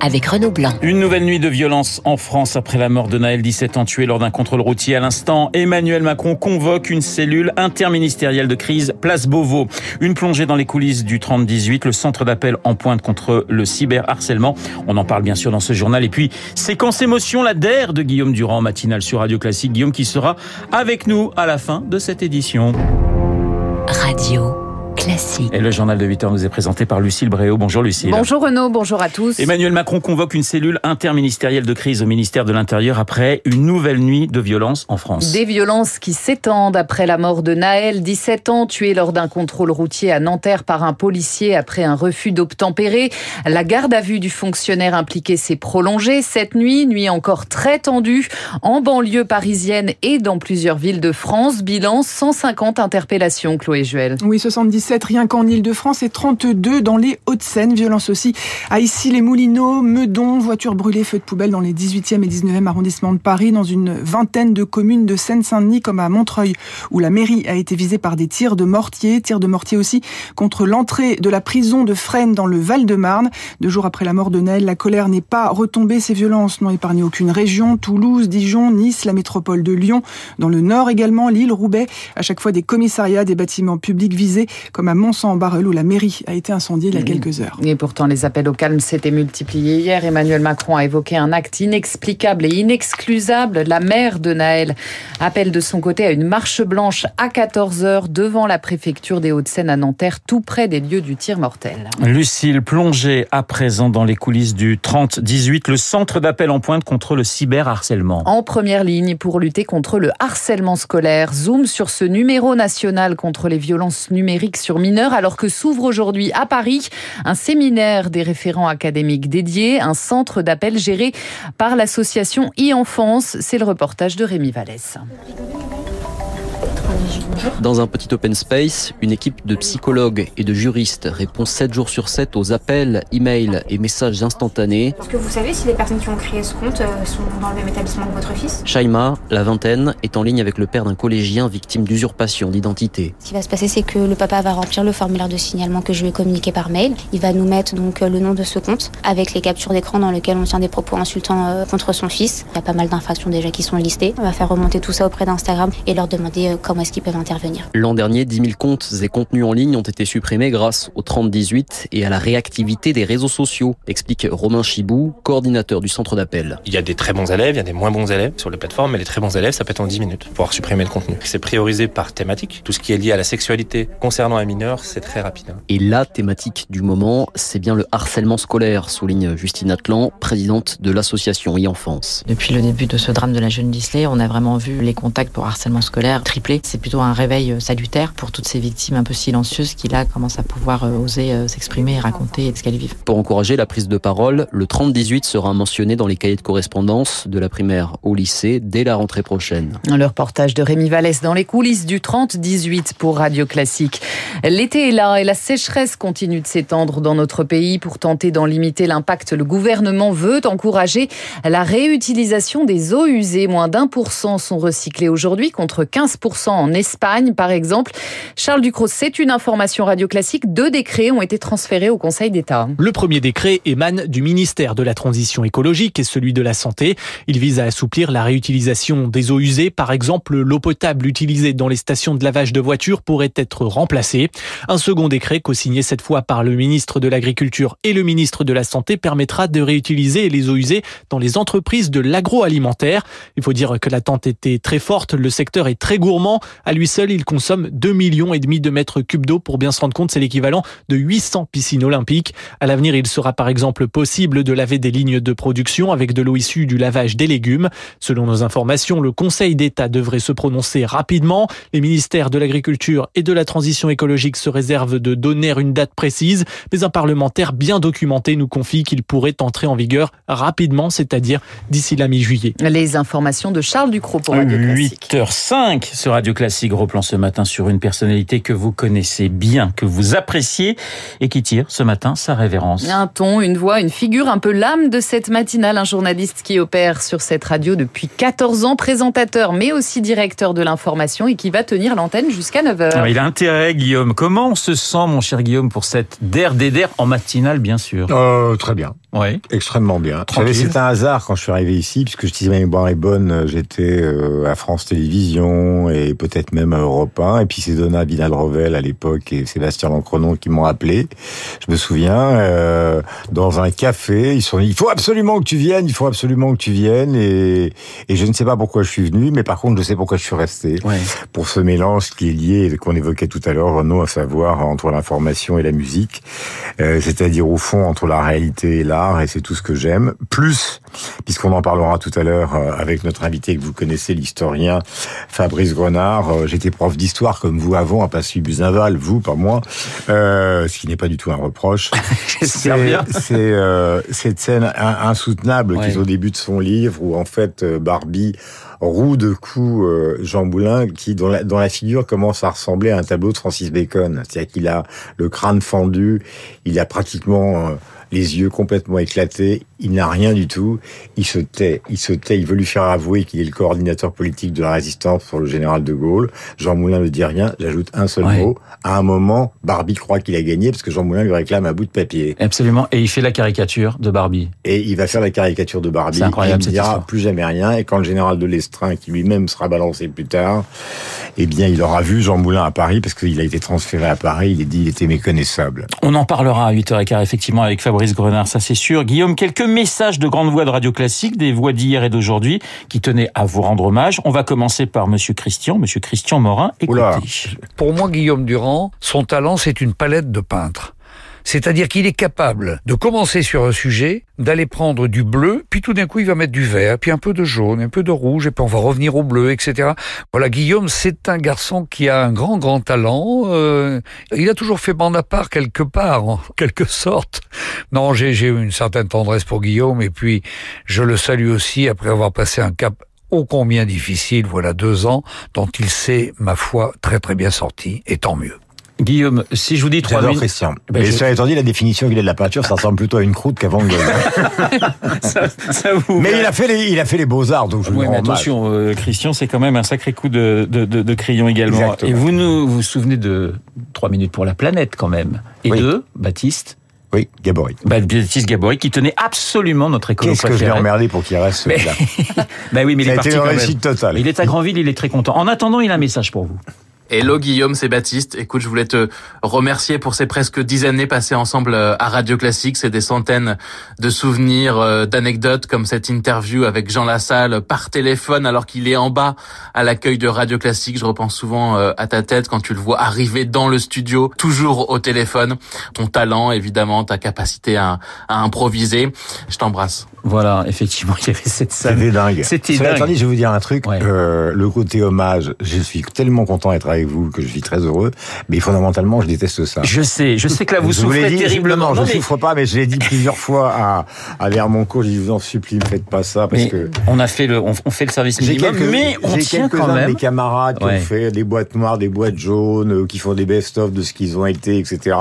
avec Renaud Blanc. Une nouvelle nuit de violence en France après la mort de Naël, 17 ans, tué lors d'un contrôle routier. À l'instant, Emmanuel Macron convoque une cellule interministérielle de crise Place Beauvau. Une plongée dans les coulisses du 30-18, le centre d'appel en pointe contre le cyberharcèlement. On en parle bien sûr dans ce journal. Et puis, séquence émotion, la DER de Guillaume Durand, matinale sur Radio Classique. Guillaume qui sera avec nous à la fin de cette édition. Radio. Classique. Et le journal de 8 heures nous est présenté par Lucille Bréau. Bonjour Lucille. Bonjour Renaud, bonjour à tous. Emmanuel Macron convoque une cellule interministérielle de crise au ministère de l'Intérieur après une nouvelle nuit de violence en France. Des violences qui s'étendent après la mort de Naël, 17 ans, tué lors d'un contrôle routier à Nanterre par un policier après un refus d'obtempérer. La garde à vue du fonctionnaire impliqué s'est prolongée cette nuit, nuit encore très tendue, en banlieue parisienne et dans plusieurs villes de France. Bilan 150 interpellations, Chloé Juel. Oui, 77 rien qu'en Ile-de-France et 32 dans les Hauts-de-Seine. Violence aussi à Issy-les-Moulineaux, Meudon, voitures brûlées, feux de poubelle dans les 18e et 19e arrondissements de Paris, dans une vingtaine de communes de Seine-Saint-Denis comme à Montreuil, où la mairie a été visée par des tirs de mortier, tirs de mortier aussi contre l'entrée de la prison de Fresnes dans le Val-de-Marne. Deux jours après la mort de Naël, la colère n'est pas retombée. Ces violences n'ont épargné aucune région. Toulouse, Dijon, Nice, la métropole de Lyon, dans le Nord également, Lille, Roubaix. À chaque fois des commissariats, des bâtiments publics visés, comme à Mont-Saint-Barreul où la mairie a été incendiée il y a quelques heures. Et pourtant, les appels au calme s'étaient multipliés hier. Emmanuel Macron a évoqué un acte inexplicable et inexcusable. La mère de Naël appelle de son côté à une marche blanche à 14h devant la préfecture des Hauts-de-Seine à Nanterre, tout près des lieux du tir mortel. Lucille, plongée à présent dans les coulisses du 30-18, le centre d'appel en pointe contre le cyberharcèlement. En première ligne pour lutter contre le harcèlement scolaire. Zoom sur ce numéro national contre les violences numériques sur alors que s'ouvre aujourd'hui à Paris un séminaire des référents académiques dédiés, un centre d'appel géré par l'association e-enfance. C'est le reportage de Rémi Vallès. Dans un petit open space, une équipe de psychologues et de juristes répond 7 jours sur 7 aux appels, emails et messages instantanés. Est-ce que vous savez si les personnes qui ont créé ce compte euh, sont dans le même établissement que votre fils? Shaima, la vingtaine, est en ligne avec le père d'un collégien victime d'usurpation d'identité. Ce qui va se passer, c'est que le papa va remplir le formulaire de signalement que je lui ai communiqué par mail. Il va nous mettre donc euh, le nom de ce compte avec les captures d'écran dans lesquelles on tient des propos insultants euh, contre son fils. Il y a pas mal d'infractions déjà qui sont listées. On va faire remonter tout ça auprès d'Instagram et leur demander comment est-ce qu'ils peuvent intervenir. L'an dernier, 10 000 comptes et contenus en ligne ont été supprimés grâce au 30-18 et à la réactivité des réseaux sociaux, explique Romain Chibou, coordinateur du centre d'appel. Il y a des très bons élèves, il y a des moins bons élèves sur les plateformes, mais les très bons élèves, ça peut être en 10 minutes, pour pouvoir supprimer le contenu. C'est priorisé par thématique. Tout ce qui est lié à la sexualité concernant un mineur, c'est très rapide. hein. Et la thématique du moment, c'est bien le harcèlement scolaire, souligne Justine Atlan, présidente de l'association e-enfance. Depuis le début de ce drame de la jeune Disley, on a vraiment vu les contacts pour harcèlement scolaire tripler. C'est plutôt un réveil euh, salutaire pour toutes ces victimes un peu silencieuses qui là commencent à pouvoir euh, oser euh, s'exprimer et raconter ce qu'elles vivent. Pour encourager la prise de parole, le 30-18 sera mentionné dans les cahiers de correspondance de la primaire au lycée dès la rentrée prochaine. Le reportage de Rémi Vallès dans les coulisses du 30-18 pour Radio Classique. L'été est là et la sécheresse continue de s'étendre dans notre pays. Pour tenter d'en limiter l'impact, le gouvernement veut encourager la réutilisation des eaux usées. Moins d'un pour cent sont recyclées aujourd'hui contre 15% en Espagne, par exemple. Charles Ducrot, c'est une information Radio Classique. Deux décrets ont été transférés au Conseil d'État. Le premier décret émane du ministère de la Transition écologique et celui de la Santé. Il vise à assouplir la réutilisation des eaux usées. Par exemple, l'eau potable utilisée dans les stations de lavage de voitures pourrait être remplacée. Un second décret, co-signé cette fois par le ministre de l'Agriculture et le ministre de la Santé, permettra de réutiliser les eaux usées dans les entreprises de l'agroalimentaire. Il faut dire que l'attente était très forte. Le secteur est très gourmand. À lui seul, il consomme 2 millions et demi de mètres cubes d'eau. Pour bien se rendre compte, c'est l'équivalent de 800 piscines olympiques. À l'avenir, il sera par exemple possible de laver des lignes de production avec de l'eau issue du lavage des légumes. Selon nos informations, le Conseil d'État devrait se prononcer rapidement. Les ministères de l'Agriculture et de la Transition écologique se réservent de donner une date précise, mais un parlementaire bien documenté nous confie qu'il pourrait entrer en vigueur rapidement, c'est-à-dire d'ici la mi-juillet. Les informations de Charles Ducrot pour Radio Classique. 8h05 sur Radio Classique. Classique replan ce matin sur une personnalité que vous connaissez bien, que vous appréciez et qui tire ce matin sa révérence. Un ton, une voix, une figure, un peu l'âme de cette matinale, un journaliste qui opère sur cette radio depuis 14 ans, présentateur mais aussi directeur de l'information et qui va tenir l'antenne jusqu'à 9h. Ah, il a intérêt Guillaume. Comment on se sent mon cher Guillaume pour cette der des der en matinale bien sûr? Euh, Très bien. Oui. Extrêmement bien. C'est un hasard quand je suis arrivé ici, puisque je disais mémoire est bonne, j'étais euh, à France Télévisions et peut-être même à Europe 1. Et puis c'est Donna Vidal-Rovel à l'époque et Sébastien Lancrenon qui m'ont appelé. Je me souviens, euh, dans un café, ils sont dit, il faut absolument que tu viennes, il faut absolument que tu viennes. Et, et je ne sais pas pourquoi je suis venu, mais par contre je sais pourquoi je suis resté. Pour ce mélange qui est lié, qu'on évoquait tout à l'heure, Renaud, à savoir entre l'information et la musique. Euh, C'est-à-dire au fond entre la réalité et l'art et c'est tout ce que j'aime. Plus, puisqu'on en parlera tout à l'heure euh, avec notre invité que vous connaissez, l'historien Fabrice Grenard. Euh, j'étais prof d'histoire comme vous avant, à Passy Buzinval, vous, pas moi, euh, ce qui n'est pas du tout un reproche. c'est euh, cette scène insoutenable ouais. qui est au début de son livre où en fait Barbie roue de coups Jean Moulin qui dont la, dont la figure commence à ressembler à un tableau de Francis Bacon. C'est-à-dire qu'il a le crâne fendu, il a pratiquement les yeux complètement éclatés, il n'a rien du tout, il se tait, il se tait, il veut lui faire avouer qu'il est le coordinateur politique de la résistance pour le général de Gaulle. Jean Moulin ne dit rien, j'ajoute un seul ouais. mot. À un moment, Barbie croit qu'il a gagné parce que Jean Moulin lui réclame un bout de papier. Absolument, et il fait la caricature de Barbie. Et il va faire la caricature de Barbie, C'est incroyable, et il ne dira plus jamais rien, et quand le général de l'Estrin, qui lui-même sera balancé plus tard, eh bien, il aura vu Jean Moulin à Paris parce qu'il a été transféré à Paris, il est dit il était méconnaissable. On en parlera à 8h15 effectivement avec Fabrice Grenard, ça c'est sûr. Guillaume, quelques messages de grandes voix de radio classique, des voix d'hier et d'aujourd'hui, qui tenaient à vous rendre hommage. On va commencer par Monsieur Christian, Monsieur Christian Morin. Écoutez. Oula. Pour moi, Guillaume Durand, son talent, c'est une palette de peintre. C'est-à-dire qu'il est capable de commencer sur un sujet, d'aller prendre du bleu, puis tout d'un coup il va mettre du vert, puis un peu de jaune, un peu de rouge, et puis on va revenir au bleu, etc. Voilà, Guillaume, c'est un garçon qui a un grand, grand talent. Euh, il a toujours fait bande à part quelque part, en quelque sorte. Non, j'ai eu une certaine tendresse pour Guillaume, et puis je le salue aussi après avoir passé un cap ô combien difficile, voilà deux ans, dont il s'est, ma foi, très très bien sorti, et tant mieux. Guillaume, si je vous dis trois minutes... Christian. Ben Mais je... cela étant dit, la définition qu'il a de la peinture, ça ressemble plutôt à une croûte qu'à Van Gogh. ça, ça vous... Mais il a fait les, il a fait les beaux-arts, donc je oui, lui mais attention, euh, Christian, c'est quand même un sacré coup de, de, de, de crayon également. Exactement. Et vous nous vous, vous souvenez de trois minutes pour la planète quand même. Et oui. de Baptiste oui, Gabory. Bah, Baptiste Gabory qui tenait absolument notre école Qu'est-ce que je l'ai emmerdé pour qu'il reste mais... là bah oui, mais Ça il est a été parti une quand réussite même. totale. Il est à Grandville, il est très content. En attendant, il a un message pour vous. Hello Guillaume, c'est Baptiste. Écoute, je voulais te remercier pour ces presque dix années passées ensemble euh, à Radio Classique. C'est des centaines de souvenirs, euh, d'anecdotes comme cette interview avec Jean Lassalle par téléphone alors qu'il est en bas à l'accueil de Radio Classique. Je repense souvent euh, à ta tête quand tu le vois arriver dans le studio, toujours au téléphone. Ton talent, évidemment, ta capacité à, à improviser. Je t'embrasse. Voilà, effectivement, il y avait cette scène. C'était dingue. C'était dingue. dit, je vais vous dire un truc. Ouais. Euh, le côté hommage, je suis tellement content d'être avec vous que je suis très heureux. Mais fondamentalement, je déteste ça. Je sais, je sais que là vous Je vous l'ai souffrez dit, terriblement. Non, je mais- souffre pas, mais je l'ai dit plusieurs fois à, à Vermonco. Je dis, vous en supplie, ne faites pas ça parce mais que. on a fait le, on, fait le service J'ai minimum, quelques, mais on j'ai tient quelques-uns quand même. mes camarades qui ont fait des boîtes noires, des boîtes jaunes, euh, qui font des best-of de ce qu'ils ont été, etc.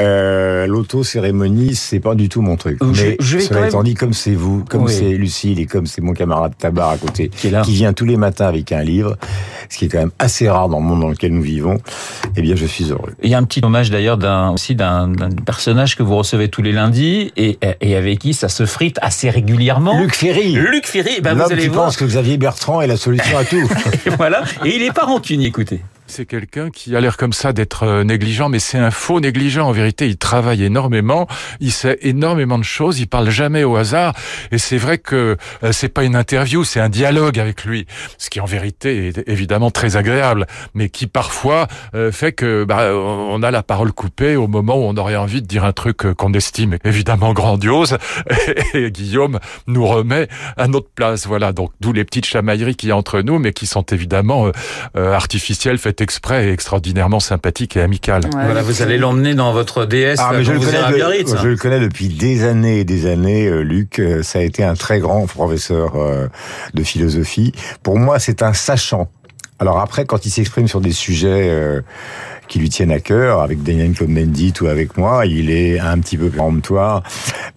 Euh, L'auto-cérémonie, c'est pas du tout mon truc. Euh, je- Mais je vais cela étant même- dit, comme c'est vous, comme Oui. c'est Lucille et comme c'est mon camarade Tabar à côté, Qui est là. vient tous les matins avec un livre, ce qui est quand même assez rare dans le monde dans lequel nous vivons, eh bien, je suis heureux. Il y a un petit hommage d'ailleurs d'un aussi d'un d'un personnage que vous recevez tous les lundis et, et avec qui ça se frite assez régulièrement. Luc Ferry. Luc Ferry, ben vous allez qui voir. pense que Xavier Bertrand est la solution à tout. Et voilà. Et il est pas rancunier, écoutez. C'est quelqu'un qui a l'air comme ça d'être euh, négligent, mais c'est un faux négligent. En vérité, il travaille énormément, il sait énormément de choses, il parle jamais au hasard. Et c'est vrai que euh, c'est pas une interview, c'est un dialogue avec lui, ce qui en vérité est évidemment très agréable, mais qui parfois euh, fait que bah, on a la parole coupée au moment où on aurait envie de dire un truc qu'on estime évidemment grandiose. Et Guillaume nous remet à notre place. Voilà, donc d'où les petites chamailleries qu'il y a entre nous, mais qui sont évidemment artificielles, faites exprès et extraordinairement sympathiques et. Ouais. Voilà, vous allez l'emmener dans votre DS. Ah, mais je le, connais de- Biarritz. je le connais depuis des années et des années, euh, Luc. Euh, Ça a été un très grand professeur euh, de philosophie. Pour moi, c'est un sachant. Alors après, quand il s'exprime sur des sujets euh, qui lui tiennent à cœur, avec Daniel Cohn-Bendit ou avec moi, il est un petit peu péremptoire,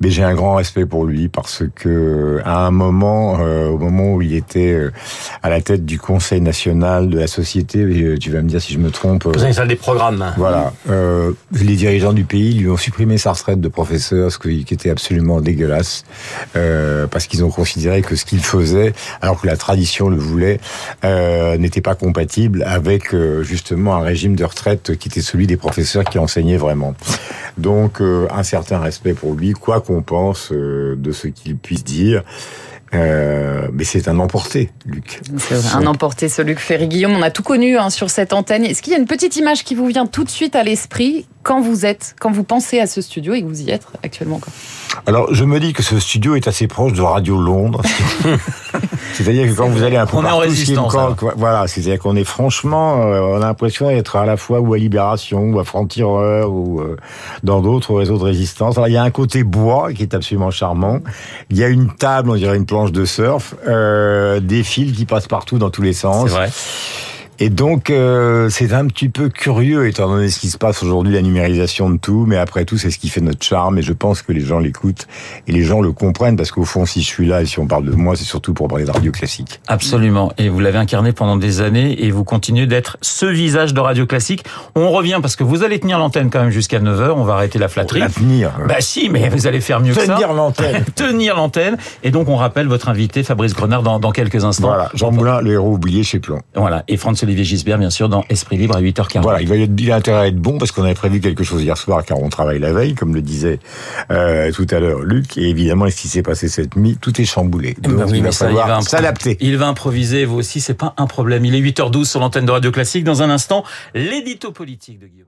mais j'ai un grand respect pour lui parce que à un moment, euh, au moment où il était euh, à la tête du Conseil national de la société, euh, tu vas me dire si je me trompe. Conseil national des programmes. Voilà, euh, les dirigeants du pays lui ont supprimé sa retraite de professeur, ce qui était absolument dégueulasse, euh, parce qu'ils ont considéré que ce qu'il faisait, alors que la tradition le voulait, n'était pas compatible avec justement un régime de retraite qui était celui des professeurs qui enseignaient vraiment. Donc euh, un certain respect pour lui, quoi qu'on pense euh, de ce qu'il puisse dire. Euh, mais c'est un emporté, Luc. un emporté, ce Luc Ferry-Guillaume. On a tout connu hein, sur cette antenne. Est-ce qu'il y a une petite image qui vous vient tout de suite à l'esprit quand vous êtes, quand vous pensez à ce studio et que vous y êtes actuellement quoi? Alors, je me dis que ce studio est assez proche de Radio Londres. c'est-à-dire que quand vous allez un peu on partout, est en résistance, voilà, c'est-à-dire qu'on est franchement, euh, on a l'impression d'être à la fois ou à Libération ou à Franc-Tireur ou euh, dans d'autres réseaux de résistance. Alors, il y a un côté bois qui est absolument charmant. Il y a une table, on dirait une planche de surf, euh, des fils qui passent partout dans tous les sens. C'est vrai. Et donc, euh, c'est un petit peu curieux, étant donné ce qui se passe aujourd'hui, la numérisation de tout. Mais après tout, c'est ce qui fait notre charme. Et je pense que les gens l'écoutent et les gens le comprennent. Parce qu'au fond, si je suis là et si on parle de moi, c'est surtout pour parler de radio classique. Absolument. Et vous l'avez incarné pendant des années et vous continuez d'être ce visage de radio classique. On revient parce que vous allez tenir l'antenne quand même jusqu'à 9h. On va arrêter la flatterie. La tenir. Bah si, mais vous allez faire mieux que ça. Tenir l'antenne. tenir l'antenne. Et donc, on rappelle votre invité, Fabrice Grenard, dans, dans quelques instants. Voilà. Jean Moulin, le héros oublié chez Plon. Voilà. Et Franz-Olivier Gisbert, bien sûr, dans Esprit Libre à 8h40. Voilà, il, va, il a intérêt à être bon parce qu'on avait prévu quelque chose hier soir car on travaille la veille, comme le disait euh, tout à l'heure Luc. Et évidemment, ce qui s'est passé cette nuit, tout est chamboulé. Donc Ben oui, il va falloir s'adapter. Il va improviser, vous aussi, c'est pas un problème. Il est 8h12 sur l'antenne de Radio Classique. Dans un instant, l'édito politique de Guillaume.